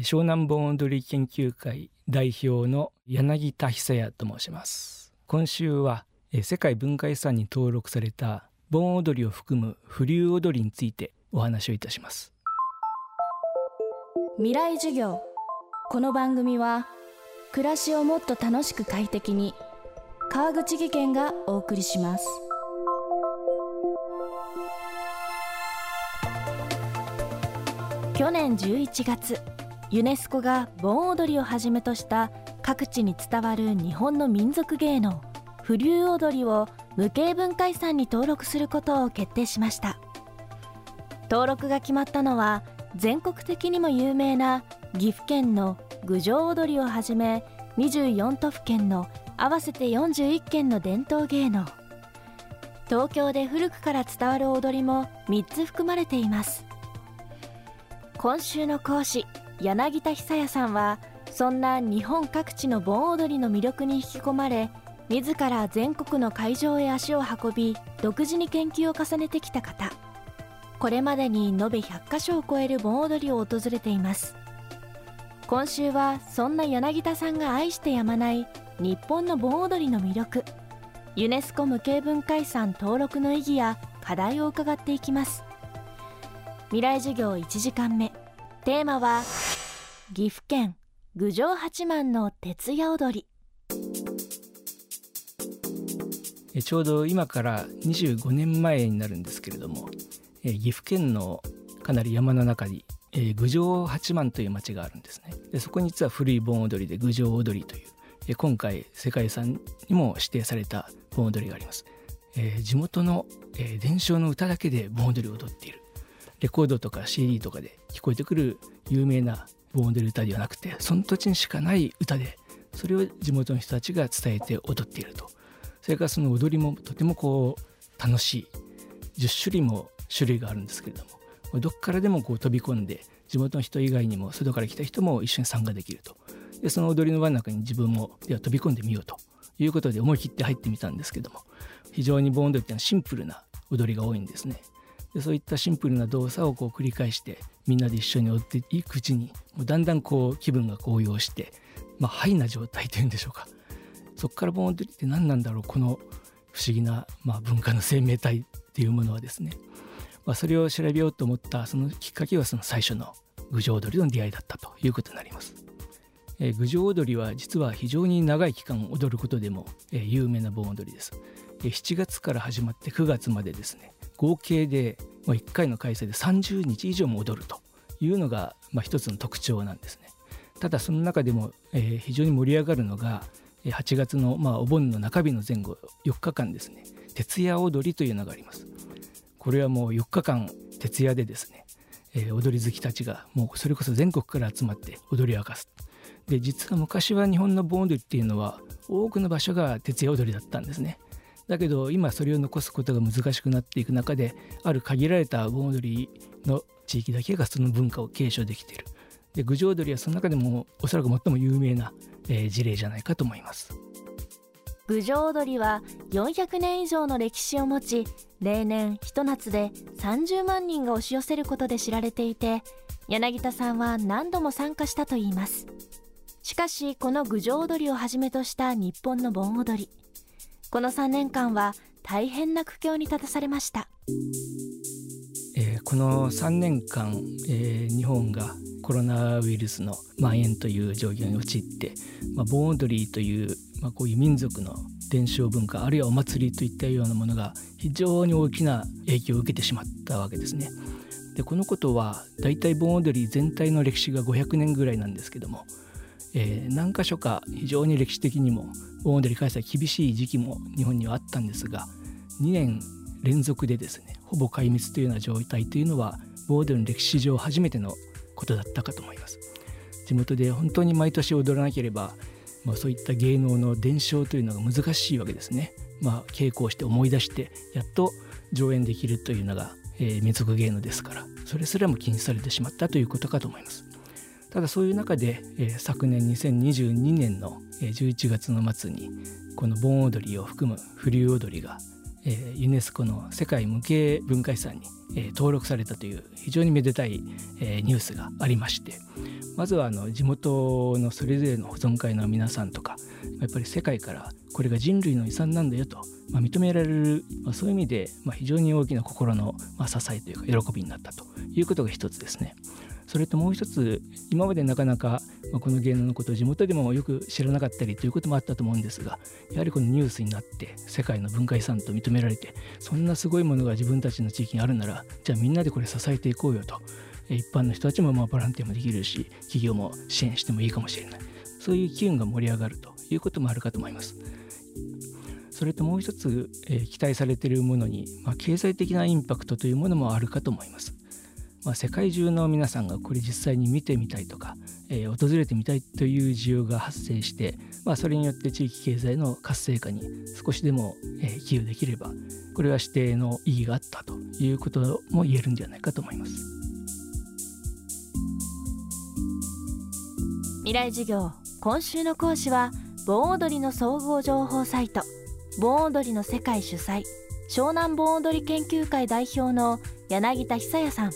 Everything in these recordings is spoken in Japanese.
湘南盆踊り研究会代表の柳田久也と申します。今週は世界文化遺産に登録された盆踊りを含む風流踊りについてお話をいたします。未来授業。この番組は暮らしをもっと楽しく快適に川口義賢がお送りします。去年11月ユネスコが盆踊りをはじめとした各地に伝わる日本の民族芸能風流踊りを無形文化遺産に登録することを決定しました。登録が決まったのは全国的にも有名な岐阜県の郡上踊りをはじめ24都府県の合わせて41件の伝統芸能。東京で古くから伝わる踊りも3つ含まれています。今週の講師柳田久也さんはそんな日本各地の盆踊りの魅力に引き込まれ自ら全国の会場へ足を運び独自に研究を重ねてきた方。これまでに延べ100カ所を超える盆踊りを訪れています。今週はそんな柳田さんが愛してやまない日本の盆踊りの魅力ユネスコ無形文化遺産登録の意義や課題を伺っていきます。未来授業1時間目。テーマは岐阜県郡上八幡の徹夜踊り。ちょうど今から25年前になるんですけれども岐阜県のかなり山の中に郡上八幡という町があるんですね。でそこに実は古い盆踊りで郡上踊りという今回世界遺産にも指定された盆踊りがあります、えー、地元の、えー、伝承の歌だけで盆踊りを踊っている。レコードとか CD とかで聞こえてくる有名な盆踊り歌ではなくてその土地にしかない歌でそれを地元の人たちが伝えて踊っていると。それからその踊りもとてもこう楽しい。10種類も種類があるんですけれどもどっからでもこう飛び込んで地元の人以外にも外から来た人も一緒に参加できると。でその踊りの輪の中に自分もでは飛び込んでみようと。いうことで思い切って入ってみたんですけども非常に盆踊りっていうのはシンプルな踊りが多いんですね。でそういったシンプルな動作をこう繰り返してみんなで一緒に踊っていくうちにもうだんだんこう気分が高揚して、まあ、ハイな状態というんでしょうかそこから盆踊りって何なんだろうこの不思議な、まあ、文化の生命体っていうものはですね、まあ、それを調べようと思ったそのきっかけはその最初の郡上踊りの出会いだったということになります。えー、郡上踊りは実は非常に長い期間踊ることでも、えー、有名な盆踊りです。7月から始まって9月までですね合計で1回の開催で30日以上も踊るというのが、一つの特徴なんですね。ただその中でも、非常に盛り上がるのが8月の、お盆の中日の前後4日間ですね徹夜踊りというのがあります。これはもう4日間徹夜でですね、踊り好きたちがもうそれこそ全国から集まって踊り明かす。で実は昔は日本の盆踊りっていうのは多くの場所が徹夜踊りだったんですね。だけど今それを残すことが難しくなっていく中である限られた盆踊りの地域だけがその文化を継承できている。で郡上踊りはその中でもおそらく最も有名な、えー、事例じゃないかと思います。郡上踊りは400年以上の歴史を持ち例年ひと夏で30万人が押し寄せることで知られていて柳田さんは何度も参加したといいます。しかしこの郡上踊りをはじめとした日本の盆踊りこの3年間は大変な苦境に立たされました、えー、この3年間、えー、日本がコロナウイルスの蔓延という状況に陥って、まあ、盆踊りという、まあ、こういう民族の伝承文化あるいはお祭りといったようなものが非常に大きな影響を受けてしまったわけですね。でこのことは大体盆踊り全体の歴史が500年ぐらいなんですけどもえー、何か所か非常に歴史的にも盆踊り開催厳しい時期も日本にはあったんですが2年連続でですねほぼ壊滅というような状態というのは盆踊りの歴史上初めてのことだったかと思います。地元で本当に毎年踊らなければ、まあ、そういった芸能の伝承というのが難しいわけですね。まあ稽古をして思い出してやっと上演できるというのが、えー、民族芸能ですからそれすらも禁止されてしまったということかと思います。ただそういう中で、えー、昨年2022年の11月の末にこの盆踊りを含む風流踊りが、えー、ユネスコの世界無形文化遺産に、えー、登録されたという非常にめでたい、えー、ニュースがありましてまずはあの地元のそれぞれの保存会の皆さんとかやっぱり世界からこれが人類の遺産なんだよと、まあ、認められる、まあ、そういう意味で、まあ、非常に大きな心の、まあ、支えというか喜びになったということが一つですね。それともう一つ今までなかなかこの芸能のことを地元でもよく知らなかったりということもあったと思うんですがやはりこのニュースになって世界の文化遺産と認められてそんなすごいものが自分たちの地域にあるならじゃあみんなでこれ支えていこうよと。一般の人たちもまあボランティアもできるし企業も支援してもいいかもしれない。そういう機運が盛り上がるということもあるかと思います。それともう一つ、えー、期待されているものに、まあ、経済的なインパクトというものもあるかと思います。まあ、世界中の皆さんがこれ実際に見てみたいとか、えー、訪れてみたいという需要が発生して、まあ、それによって地域経済の活性化に少しでも、えー、寄与できればこれは指定の意義があったということも言えるんじゃないかと思います。未来授業今週の講師は盆踊りの総合情報サイト盆踊りの世界主催湘南盆踊り研究会代表の柳田久也さん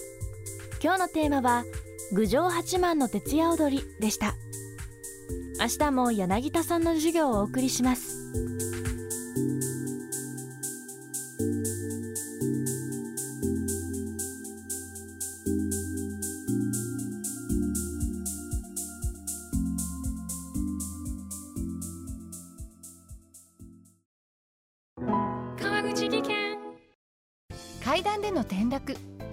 今日のテーマは郡上八幡の徹夜踊りでした。明日も柳田さんの授業をお送りします。川口技研。階段での転落